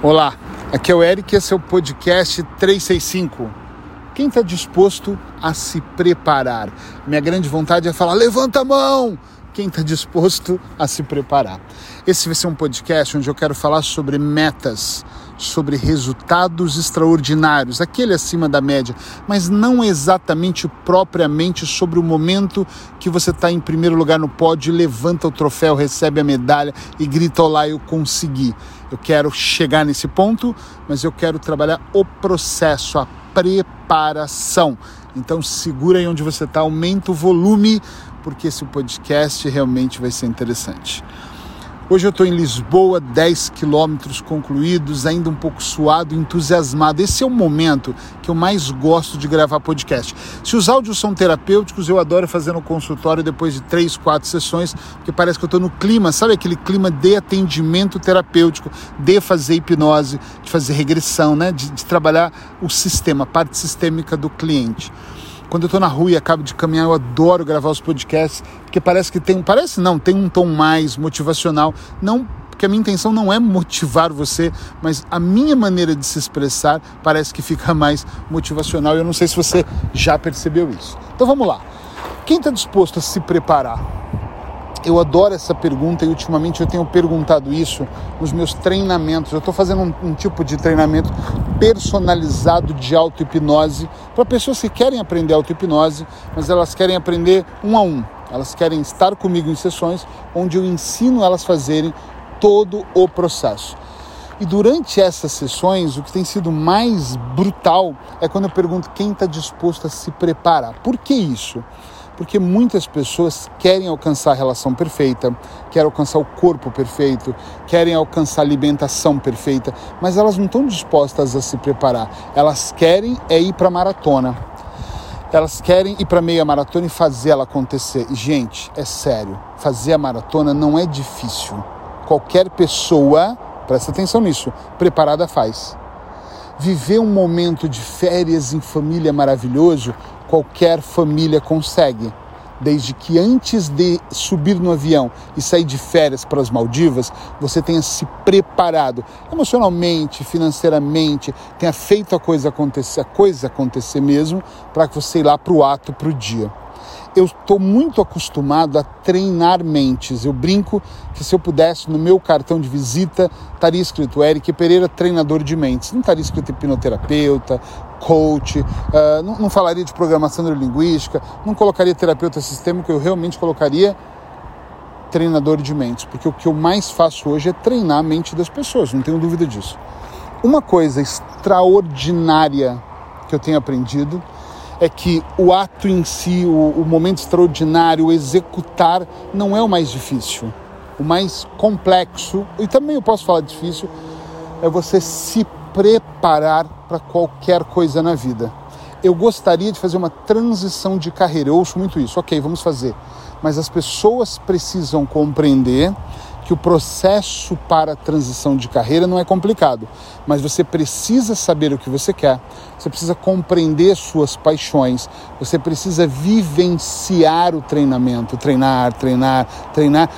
Olá, aqui é o Eric, esse é o podcast 365. Quem está disposto a se preparar? Minha grande vontade é falar: levanta a mão! Quem está disposto a se preparar? Esse vai ser um podcast onde eu quero falar sobre metas, sobre resultados extraordinários, aquele acima da média, mas não exatamente propriamente sobre o momento que você está em primeiro lugar no pódio, levanta o troféu, recebe a medalha e grita: Olá, eu consegui. Eu quero chegar nesse ponto, mas eu quero trabalhar o processo, a preparação. Então segura aí onde você está, aumenta o volume, porque esse podcast realmente vai ser interessante. Hoje eu estou em Lisboa, 10 quilômetros concluídos, ainda um pouco suado, entusiasmado. Esse é o momento que eu mais gosto de gravar podcast. Se os áudios são terapêuticos, eu adoro fazer no consultório depois de três, quatro sessões, porque parece que eu estou no clima, sabe aquele clima de atendimento terapêutico, de fazer hipnose, de fazer regressão, né? de, de trabalhar o sistema, a parte sistêmica do cliente. Quando eu estou na rua e acabo de caminhar, eu adoro gravar os podcasts, porque parece que tem, parece não, tem um tom mais motivacional, não porque a minha intenção não é motivar você, mas a minha maneira de se expressar parece que fica mais motivacional. Eu não sei se você já percebeu isso. Então vamos lá. Quem está disposto a se preparar? Eu adoro essa pergunta e ultimamente eu tenho perguntado isso nos meus treinamentos. Eu estou fazendo um, um, tipo de treinamento personalizado de auto-hipnose para pessoas que querem aprender auto-hipnose, mas elas querem aprender um a um. Elas querem estar comigo em sessões onde eu ensino elas a fazerem todo o processo. E durante essas sessões, o que tem sido mais brutal é quando eu pergunto quem está disposto a se preparar. Por que isso? Porque muitas pessoas querem alcançar a relação perfeita, querem alcançar o corpo perfeito, querem alcançar a alimentação perfeita, mas elas não estão dispostas a se preparar. Elas querem é ir para a maratona. Elas querem ir para meia maratona e fazer ela acontecer. E, gente, é sério, fazer a maratona não é difícil. Qualquer pessoa, presta atenção nisso, preparada faz. Viver um momento de férias em família maravilhoso qualquer família consegue. Desde que antes de subir no avião e sair de férias para as Maldivas, você tenha se preparado emocionalmente, financeiramente, tenha feito a coisa acontecer, a coisa acontecer mesmo, para que você ir lá para o ato, para o dia eu estou muito acostumado a treinar mentes. Eu brinco que se eu pudesse, no meu cartão de visita, estaria escrito Eric Pereira, treinador de mentes. Não estaria escrito hipnoterapeuta, coach, uh, não, não, falaria de programação neurolinguística, não colocaria terapeuta sistêmico, eu realmente colocaria treinador de mentes, porque o que eu mais faço hoje é treinar a mente das pessoas, não tenho dúvida disso. Uma coisa extraordinária que eu tenho aprendido é que o ato em si, o, o momento extraordinário, o executar, não é o mais difícil. O mais complexo, e também eu posso falar difícil, é você se preparar para qualquer coisa na vida. Eu gostaria de fazer uma transição de carreira, eu ouço muito isso, ok, vamos fazer. Mas as pessoas precisam compreender que o processo para a transição de carreira não é complicado, mas você precisa saber o que você quer, você precisa compreender suas paixões, você precisa vivenciar o treinamento, treinar, treinar, treinar,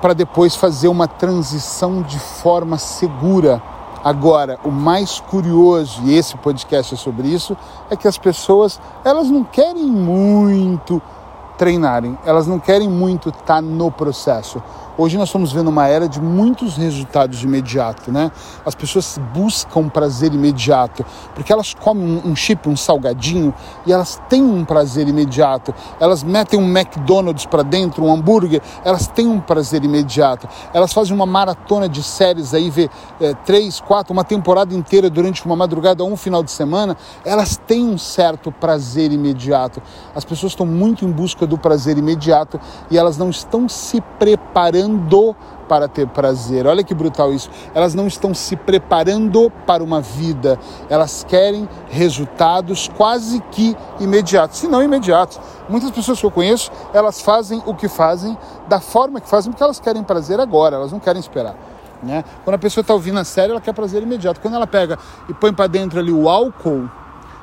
para depois fazer uma transição de forma segura. Agora, o mais curioso, e esse podcast é sobre isso, é que as pessoas, elas não querem muito treinarem, elas não querem muito estar tá no processo. Hoje nós estamos vendo uma era de muitos resultados imediatos, né? As pessoas buscam prazer imediato, porque elas comem um chip, um salgadinho, e elas têm um prazer imediato. Elas metem um McDonald's para dentro, um hambúrguer, elas têm um prazer imediato. Elas fazem uma maratona de séries aí, vê é, três, quatro, uma temporada inteira durante uma madrugada um final de semana, elas têm um certo prazer imediato. As pessoas estão muito em busca do prazer imediato e elas não estão se preparando para ter prazer. Olha que brutal isso. Elas não estão se preparando para uma vida. Elas querem resultados quase que imediatos, se não imediatos. Muitas pessoas que eu conheço, elas fazem o que fazem da forma que fazem porque elas querem prazer agora, elas não querem esperar. Né? Quando a pessoa está ouvindo a série, ela quer prazer imediato. Quando ela pega e põe para dentro ali o álcool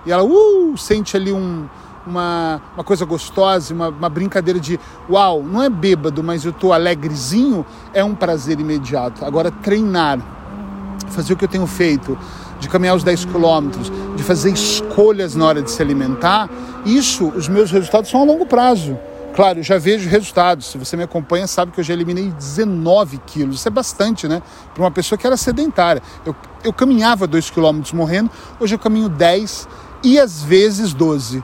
e ela uh, sente ali um, uma, uma coisa gostosa, uma, uma brincadeira de uau, não é bêbado, mas eu estou alegrezinho, é um prazer imediato. Agora, treinar, fazer o que eu tenho feito, de caminhar os 10 quilômetros, de fazer escolhas na hora de se alimentar, isso, os meus resultados são a longo prazo. Claro, eu já vejo resultados. Se você me acompanha, sabe que eu já eliminei 19 quilos. Isso é bastante, né? Para uma pessoa que era sedentária. Eu, eu caminhava 2 quilômetros morrendo, hoje eu caminho 10 e às vezes 12.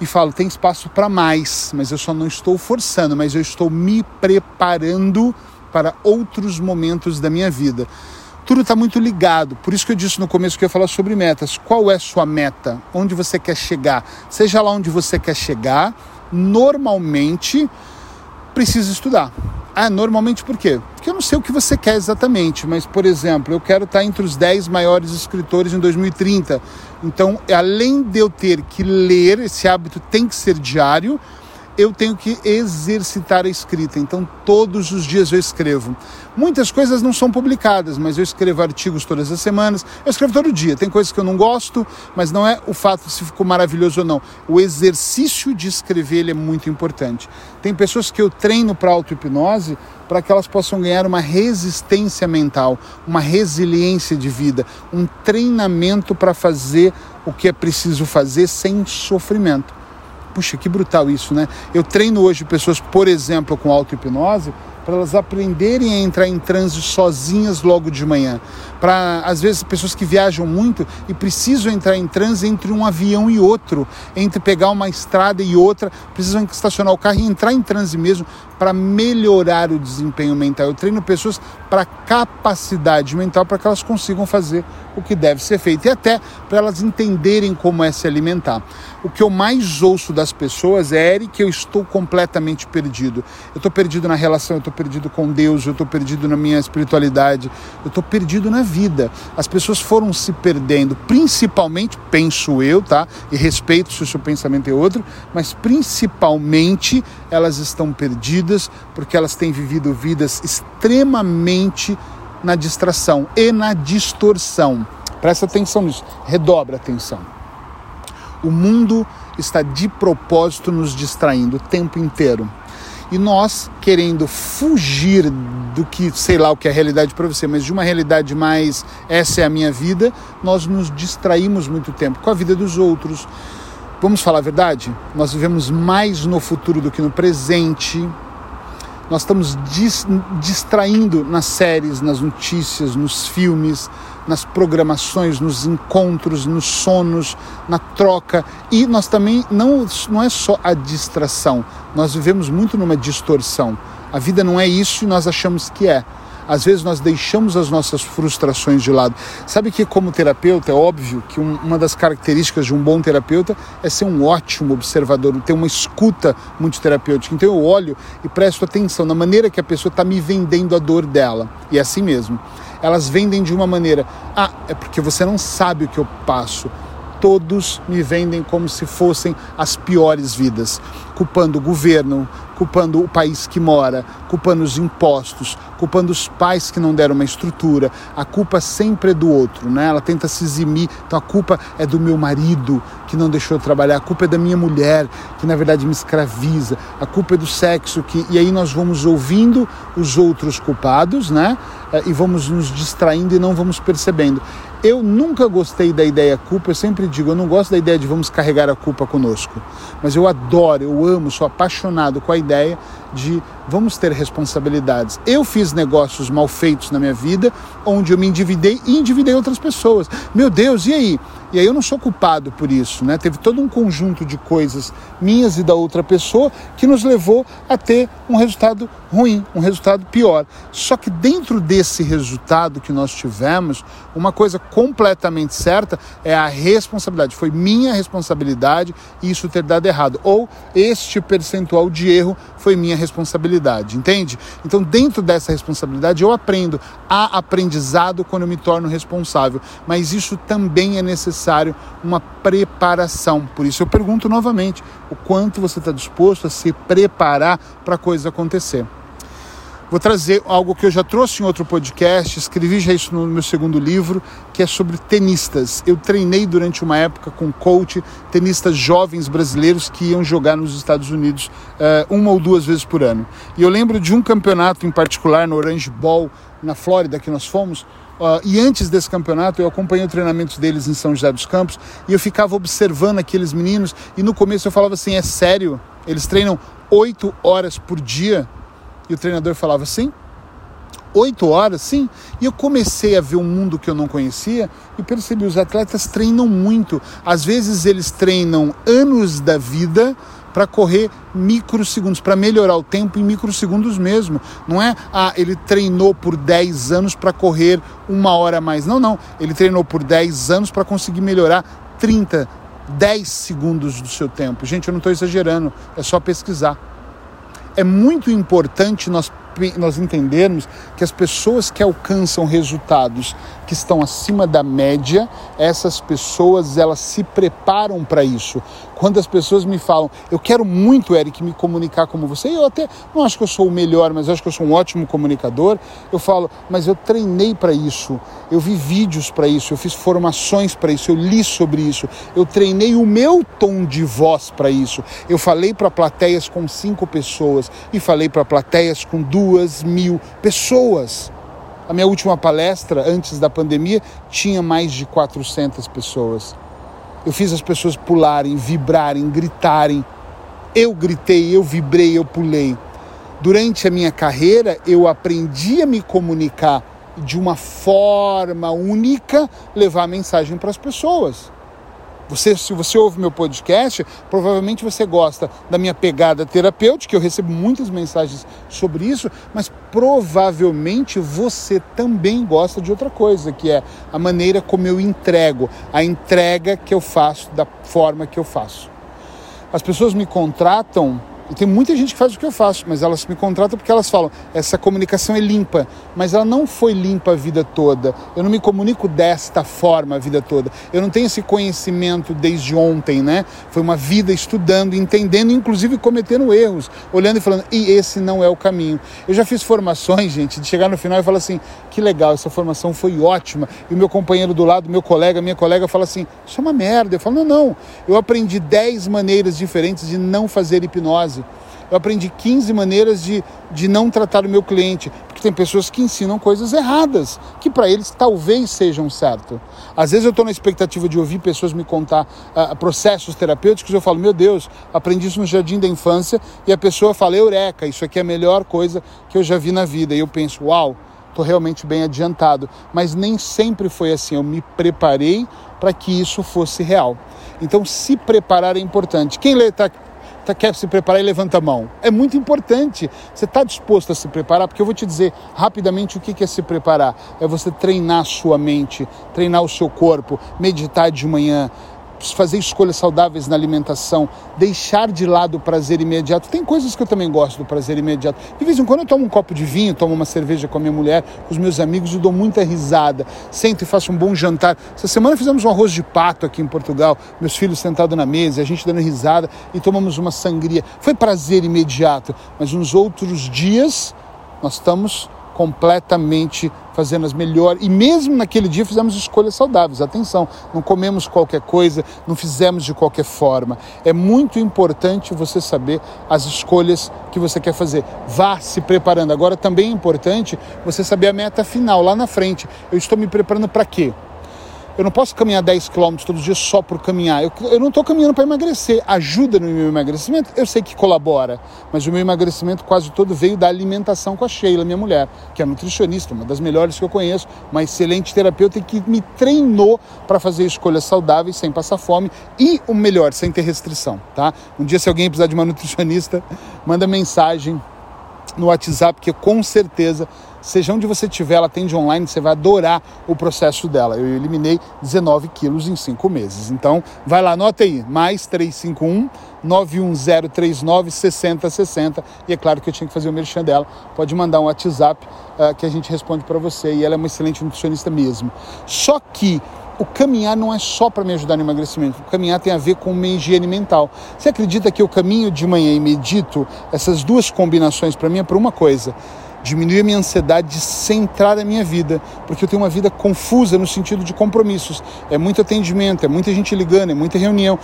E falo, tem espaço para mais, mas eu só não estou forçando, mas eu estou me preparando para outros momentos da minha vida. Tudo está muito ligado, por isso que eu disse no começo que eu ia falar sobre metas. Qual é a sua meta? Onde você quer chegar? Seja lá onde você quer chegar, normalmente precisa estudar. Ah, normalmente por quê? Porque eu não sei o que você quer exatamente, mas, por exemplo, eu quero estar entre os 10 maiores escritores em 2030. Então, além de eu ter que ler, esse hábito tem que ser diário, eu tenho que exercitar a escrita. Então, todos os dias eu escrevo. Muitas coisas não são publicadas, mas eu escrevo artigos todas as semanas. Eu escrevo todo dia. Tem coisas que eu não gosto, mas não é o fato se ficou maravilhoso ou não. O exercício de escrever é muito importante. Tem pessoas que eu treino para auto-hipnose para que elas possam ganhar uma resistência mental, uma resiliência de vida, um treinamento para fazer o que é preciso fazer sem sofrimento. Puxa, que brutal isso, né? Eu treino hoje pessoas, por exemplo, com auto-hipnose, para elas aprenderem a entrar em transe sozinhas logo de manhã. Para, às vezes, pessoas que viajam muito e precisam entrar em transe entre um avião e outro, entre pegar uma estrada e outra, precisam estacionar o carro e entrar em transe mesmo para melhorar o desempenho mental. Eu treino pessoas para capacidade mental para que elas consigam fazer o que deve ser feito e até para elas entenderem como é se alimentar. O que eu mais ouço das pessoas é Eric, eu estou completamente perdido. Eu estou perdido na relação, eu estou perdido com Deus, eu estou perdido na minha espiritualidade, eu estou perdido na vida. As pessoas foram se perdendo, principalmente, penso eu, tá? E respeito se o seu pensamento é outro, mas principalmente elas estão perdidas porque elas têm vivido vidas extremamente na distração e na distorção. Presta atenção nisso, redobra atenção. O mundo está de propósito nos distraindo o tempo inteiro. E nós, querendo fugir do que, sei lá o que é a realidade para você, mas de uma realidade mais essa é a minha vida, nós nos distraímos muito tempo com a vida dos outros. Vamos falar a verdade? Nós vivemos mais no futuro do que no presente nós estamos dis, distraindo nas séries, nas notícias, nos filmes, nas programações, nos encontros, nos sonos, na troca. E nós também não, não é só a distração, nós vivemos muito numa distorção. A vida não é isso e nós achamos que é às vezes nós deixamos as nossas frustrações de lado. Sabe que, como terapeuta, é óbvio que um, uma das características de um bom terapeuta é ser um ótimo observador, ter uma escuta muito terapêutica. Então eu olho e presto atenção na maneira que a pessoa está me vendendo a dor dela. E é assim mesmo. Elas vendem de uma maneira: ah, é porque você não sabe o que eu passo todos me vendem como se fossem as piores vidas, culpando o governo, culpando o país que mora, culpando os impostos, culpando os pais que não deram uma estrutura. A culpa sempre é do outro, né? Ela tenta se eximir. Então a culpa é do meu marido que não deixou eu trabalhar, a culpa é da minha mulher que na verdade me escraviza, a culpa é do sexo que e aí nós vamos ouvindo os outros culpados, né? Eh, e vamos nos distraindo e não vamos percebendo. Eu nunca gostei da ideia culpa, eu sempre digo, eu não gosto da ideia de vamos carregar a culpa conosco. Mas eu adoro, eu amo, sou apaixonado com a ideia de vamos ter responsabilidades. Eu fiz negócios mal feitos na minha vida, onde eu me endividei e endividei outras pessoas. Meu Deus, e aí? E aí eu não sou culpado por isso, né? Teve todo um conjunto de coisas minhas e da outra pessoa que nos levou a ter um resultado ruim, um resultado pior. Só que dentro desse resultado que nós tivemos, uma coisa completamente certa é a responsabilidade. Foi minha responsabilidade isso ter dado errado. Ou este percentual de erro foi minha responsabilidade, entende? Então, dentro dessa responsabilidade, eu aprendo. Há aprendizado quando eu me torno responsável, mas isso também é necessário uma preparação. Por isso, eu pergunto novamente: o quanto você está disposto a se preparar para a coisa acontecer? Vou trazer algo que eu já trouxe em outro podcast, escrevi já isso no meu segundo livro, que é sobre tenistas. Eu treinei durante uma época com coach tenistas jovens brasileiros que iam jogar nos Estados Unidos uh, uma ou duas vezes por ano. E eu lembro de um campeonato em particular no Orange Bowl, na Flórida, que nós fomos, Uh, e antes desse campeonato, eu acompanhei o treinamento deles em São José dos Campos e eu ficava observando aqueles meninos. E no começo eu falava assim: é sério? Eles treinam oito horas por dia? E o treinador falava assim: oito horas, sim. E eu comecei a ver um mundo que eu não conhecia e percebi: os atletas treinam muito. Às vezes eles treinam anos da vida para correr microsegundos, para melhorar o tempo em microsegundos mesmo. Não é, ah, ele treinou por 10 anos para correr uma hora a mais. Não, não. Ele treinou por 10 anos para conseguir melhorar 30, 10 segundos do seu tempo. Gente, eu não estou exagerando, é só pesquisar. É muito importante nós nós entendermos que as pessoas que alcançam resultados que estão acima da média, essas pessoas elas se preparam para isso. Quando as pessoas me falam, eu quero muito, Eric, me comunicar como você, eu até não acho que eu sou o melhor, mas acho que eu sou um ótimo comunicador, eu falo, mas eu treinei para isso, eu vi vídeos para isso, eu fiz formações para isso, eu li sobre isso, eu treinei o meu tom de voz para isso. Eu falei para plateias com cinco pessoas e falei para plateias com duas mil pessoas. A minha última palestra, antes da pandemia, tinha mais de 400 pessoas. Eu fiz as pessoas pularem, vibrarem, gritarem. Eu gritei, eu vibrei, eu pulei. Durante a minha carreira, eu aprendi a me comunicar de uma forma única, levar a mensagem para as pessoas. Você, se você ouve meu podcast, provavelmente você gosta da minha pegada terapêutica, eu recebo muitas mensagens sobre isso, mas provavelmente você também gosta de outra coisa, que é a maneira como eu entrego, a entrega que eu faço da forma que eu faço. As pessoas me contratam e tem muita gente que faz o que eu faço, mas elas me contratam porque elas falam: essa comunicação é limpa, mas ela não foi limpa a vida toda. Eu não me comunico desta forma a vida toda. Eu não tenho esse conhecimento desde ontem, né? Foi uma vida estudando, entendendo, inclusive cometendo erros, olhando e falando: e esse não é o caminho. Eu já fiz formações, gente, de chegar no final e falar assim: que legal, essa formação foi ótima. E o meu companheiro do lado, meu colega, minha colega fala assim: isso é uma merda. Eu falo: não, não. Eu aprendi 10 maneiras diferentes de não fazer hipnose eu aprendi 15 maneiras de, de não tratar o meu cliente, porque tem pessoas que ensinam coisas erradas, que para eles talvez sejam certo. Às vezes eu estou na expectativa de ouvir pessoas me contar uh, processos terapêuticos, eu falo, meu Deus, aprendi isso no jardim da infância, e a pessoa fala, eureka, isso aqui é a melhor coisa que eu já vi na vida. E eu penso, uau, estou realmente bem adiantado. Mas nem sempre foi assim, eu me preparei para que isso fosse real. Então, se preparar é importante. Quem lê, tá, tá, quer se preparar e levanta a mão. É muito importante. Você está disposto a se preparar? Porque eu vou te dizer rapidamente o que é se preparar. É você treinar a sua mente, treinar o seu corpo, meditar de manhã, fazer escolhas saudáveis na alimentação, deixar de lado o prazer imediato. Tem coisas que eu também gosto do prazer imediato. De vez em quando eu tomo um copo de vinho, tomo uma cerveja com a minha mulher, com os meus amigos e dou muita risada. Sento e faço um bom jantar. Essa semana fizemos um arroz de pato aqui em Portugal, meus filhos sentados na mesa, a gente dando risada e tomamos uma sangria. Foi prazer imediato, mas nos outros dias nós estamos completamente fazendo as melhores. E mesmo naquele dia fizemos escolhas saudáveis. Atenção, não comemos qualquer coisa, não fizemos de qualquer forma. É muito importante você saber as escolhas que você quer fazer. Vá se preparando. Agora também é importante você saber a meta final lá na frente. Eu estou me preparando para quê? Eu não posso caminhar 10 km todos os dias só por caminhar. Eu, eu não estou caminhando para emagrecer. Ajuda no meu emagrecimento? Eu sei que colabora. Mas o meu emagrecimento quase todo veio da alimentação com a Sheila, minha mulher, que é nutricionista, uma das melhores que eu conheço, uma excelente terapeuta que me treinou para fazer escolhas saudáveis sem passar fome e, o melhor, sem ter restrição. Tá? Um dia, se alguém precisar de uma nutricionista, manda mensagem no WhatsApp, que com certeza seja onde você estiver, ela atende online, você vai adorar o processo dela. Eu eliminei 19 quilos em 5 meses. Então, vai lá, anota aí, mais 351 91039 6060. E é claro que eu tinha que fazer o merchan dela. Pode mandar um WhatsApp uh, que a gente responde para você. E ela é uma excelente nutricionista mesmo. Só que o caminhar não é só para me ajudar no emagrecimento. O caminhar tem a ver com uma higiene mental. Você acredita que eu caminho de manhã e medito? Essas duas combinações para mim é por uma coisa diminuir a minha ansiedade de centrar a minha vida, porque eu tenho uma vida confusa no sentido de compromissos. É muito atendimento, é muita gente ligando, é muita reunião.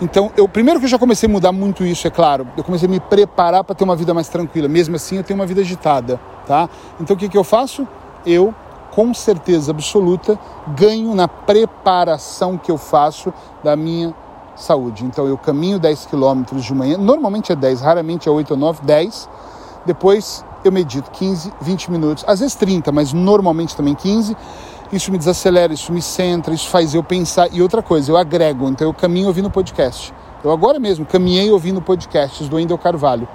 Então, eu primeiro que eu já comecei a mudar muito isso, é claro. Eu comecei a me preparar para ter uma vida mais tranquila. Mesmo assim, eu tenho uma vida agitada, tá? Então, o que, que eu faço? Eu com certeza absoluta, ganho na preparação que eu faço da minha saúde. Então eu caminho 10 quilômetros de manhã, normalmente é 10, raramente é 8 ou 9, 10. Depois eu medito 15, 20 minutos, às vezes 30, mas normalmente também 15. Isso me desacelera, isso me centra, isso faz eu pensar. E outra coisa, eu agrego, então eu caminho ouvindo podcast. Eu agora mesmo caminhei ouvindo podcasts do Endel Carvalho.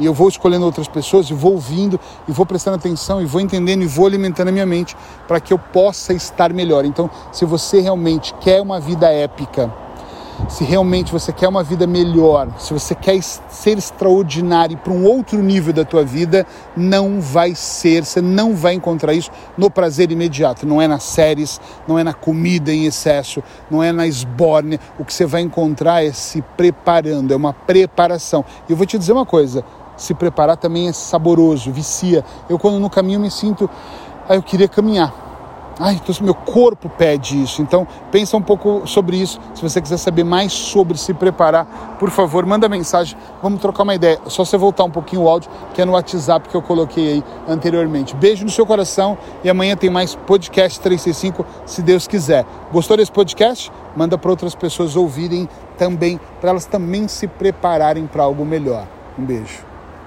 E eu vou escolhendo outras pessoas e vou ouvindo e vou prestando atenção e vou entendendo e vou alimentando a minha mente para que eu possa estar melhor. Então, se você realmente quer uma vida épica, se realmente você quer uma vida melhor, se você quer ser extraordinário para um outro nível da tua vida, não vai ser, você não vai encontrar isso no prazer imediato. Não é nas séries, não é na comida em excesso, não é na esbórnia. O que você vai encontrar é se preparando, é uma preparação. E eu vou te dizer uma coisa, se preparar também é saboroso, vicia. Eu quando no caminho me sinto, ah, eu queria caminhar Ai, então meu corpo pede isso. Então, pensa um pouco sobre isso. Se você quiser saber mais sobre se preparar, por favor, manda mensagem. Vamos trocar uma ideia. Só você voltar um pouquinho o áudio, que é no WhatsApp que eu coloquei aí anteriormente. Beijo no seu coração e amanhã tem mais podcast 365, se Deus quiser. Gostou desse podcast? Manda para outras pessoas ouvirem também, para elas também se prepararem para algo melhor. Um beijo.